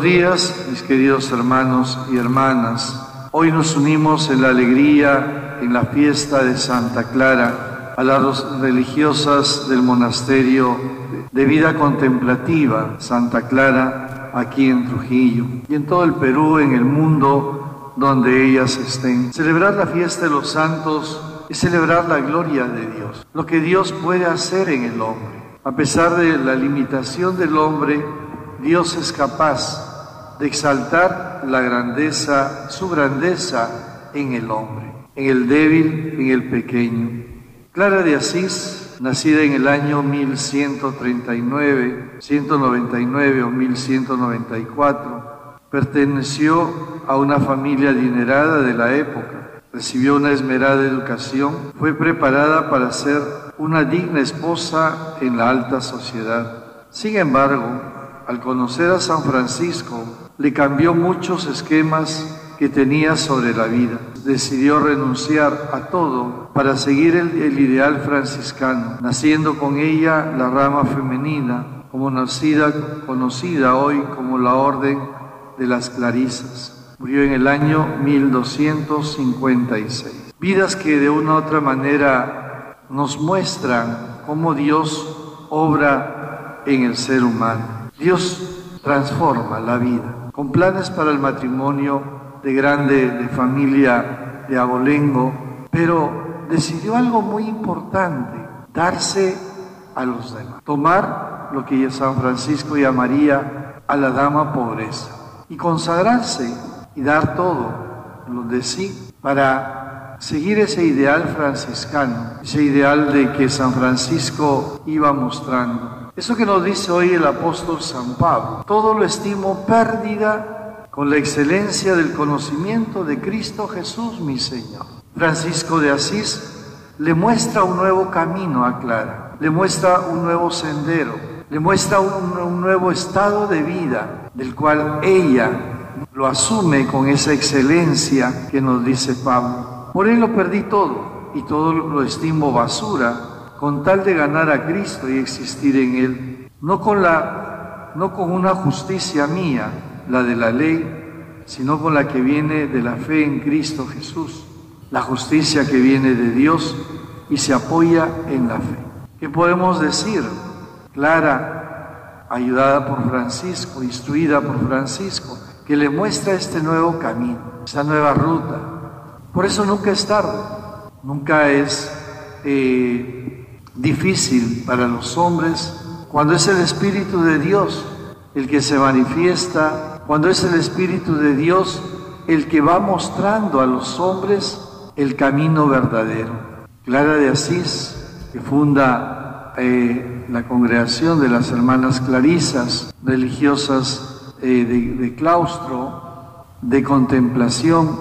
Buenos días, mis queridos hermanos y hermanas. Hoy nos unimos en la alegría, en la fiesta de Santa Clara, a las religiosas del monasterio de vida contemplativa Santa Clara, aquí en Trujillo, y en todo el Perú, en el mundo donde ellas estén. Celebrar la fiesta de los santos es celebrar la gloria de Dios, lo que Dios puede hacer en el hombre. A pesar de la limitación del hombre, Dios es capaz de exaltar la grandeza, su grandeza en el hombre, en el débil, en el pequeño. Clara de Asís, nacida en el año 1139, 199 o 1194, perteneció a una familia adinerada de la época. Recibió una esmerada educación, fue preparada para ser una digna esposa en la alta sociedad. Sin embargo, al conocer a San Francisco, le cambió muchos esquemas que tenía sobre la vida. Decidió renunciar a todo para seguir el, ideal franciscano, naciendo con ella la rama femenina, como nacida, conocida hoy como la Orden de las Clarisas. Murió en el año 1256. Vidas que de una u otra manera nos muestran cómo Dios obra en el ser humano. Dios transforma la vida con planes para el matrimonio de grande, de familia de abolengo, pero decidió algo muy importante, darse a los demás, tomar lo que San Francisco llamaría a la dama pobreza y consagrarse y dar todo lo de sí para seguir ese ideal franciscano, ese ideal de que San Francisco iba mostrando eso que nos dice hoy el apóstol San Pablo, todo lo estimo pérdida con la excelencia del conocimiento de Cristo Jesús, mi Señor. Francisco de Asís le muestra un nuevo camino a Clara, le muestra un nuevo sendero, le muestra un, un nuevo estado de vida del cual ella lo asume con esa excelencia que nos dice Pablo. Por él lo perdí todo y todo lo estimo basura con tal de ganar a Cristo y existir en Él, no con, la, no con una justicia mía, la de la ley, sino con la que viene de la fe en Cristo Jesús, la justicia que viene de Dios y se apoya en la fe. ¿Qué podemos decir? Clara, ayudada por Francisco, instruida por Francisco, que le muestra este nuevo camino, esta nueva ruta. Por eso nunca es tarde, nunca es eh, difícil para los hombres, cuando es el Espíritu de Dios el que se manifiesta, cuando es el Espíritu de Dios el que va mostrando a los hombres el camino verdadero. Clara de Asís, que funda eh, la congregación de las hermanas clarisas, religiosas eh, de claustro, de contemplación,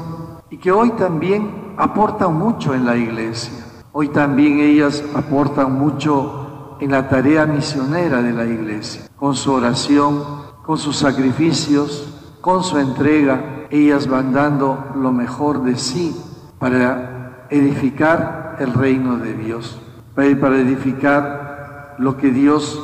y que hoy también aporta mucho en la iglesia. Hoy también ellas aportan mucho en la tarea misionera de la iglesia, con su oración, con sus sacrificios, con su entrega. Ellas van dando lo mejor de sí para edificar el reino de Dios, para edificar lo que Dios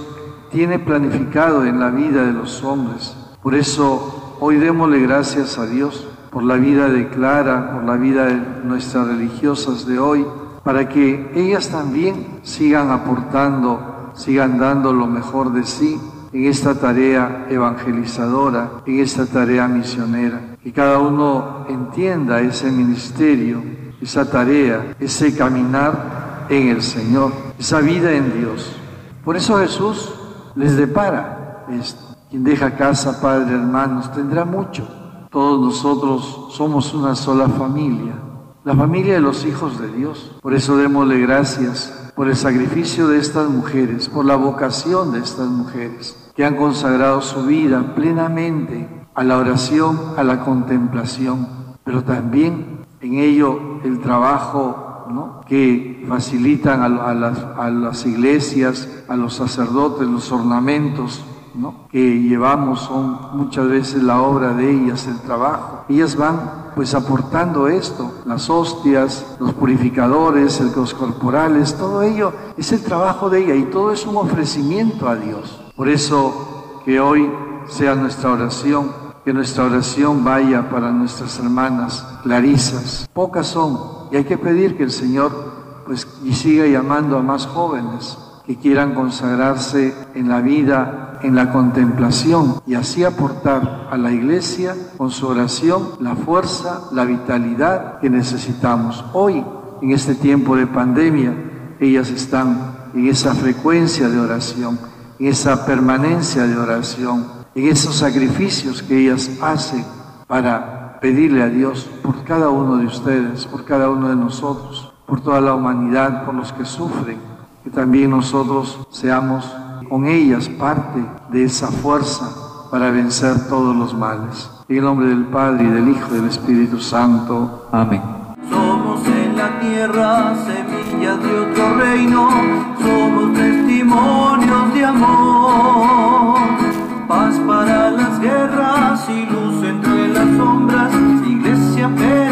tiene planificado en la vida de los hombres. Por eso hoy démosle gracias a Dios por la vida de Clara, por la vida de nuestras religiosas de hoy, para que ellas también sigan aportando, sigan dando lo mejor de sí en esta tarea evangelizadora, en esta tarea misionera. Que cada uno entienda ese ministerio, esa tarea, ese caminar en el Señor, esa vida en Dios. Por eso Jesús les depara esto. Quien deja casa, padre, hermanos, tendrá mucho. Todos nosotros somos una sola familia la familia de los hijos de Dios. Por eso démosle gracias por el sacrificio de estas mujeres, por la vocación de estas mujeres, que han consagrado su vida plenamente a la oración, a la contemplación, pero también en ello el trabajo que facilitan las, a las iglesias, a los sacerdotes, los ornamentos, que llevamos son muchas veces la obra de ellas, el trabajo. Ellas van pues aportando esto, las hostias, los purificadores, los corporales, todo ello es el trabajo de ella y todo es un ofrecimiento a Dios. Por eso que hoy sea nuestra oración, que nuestra oración vaya para nuestras hermanas Clarisas. Pocas son y hay que pedir que el Señor pues y siga llamando a más jóvenes que quieran consagrarse en la vida, en la contemplación y así aportar a la iglesia con su oración la fuerza, la vitalidad que necesitamos. Hoy, en este tiempo de pandemia, ellas están en esa frecuencia de oración, en esa permanencia de oración, en esos sacrificios que ellas hacen para pedirle a Dios por cada uno de ustedes, por cada uno de nosotros, por toda la humanidad, por los que sufren que también nosotros seamos con ellas parte de esa fuerza para vencer todos los males. En el nombre del Padre, y del Hijo, y del Espíritu Santo. Amén. Somos en la tierra semillas de otro reino, somos testimonios de amor. Paz para las guerras y luz entre las sombras, iglesia fe.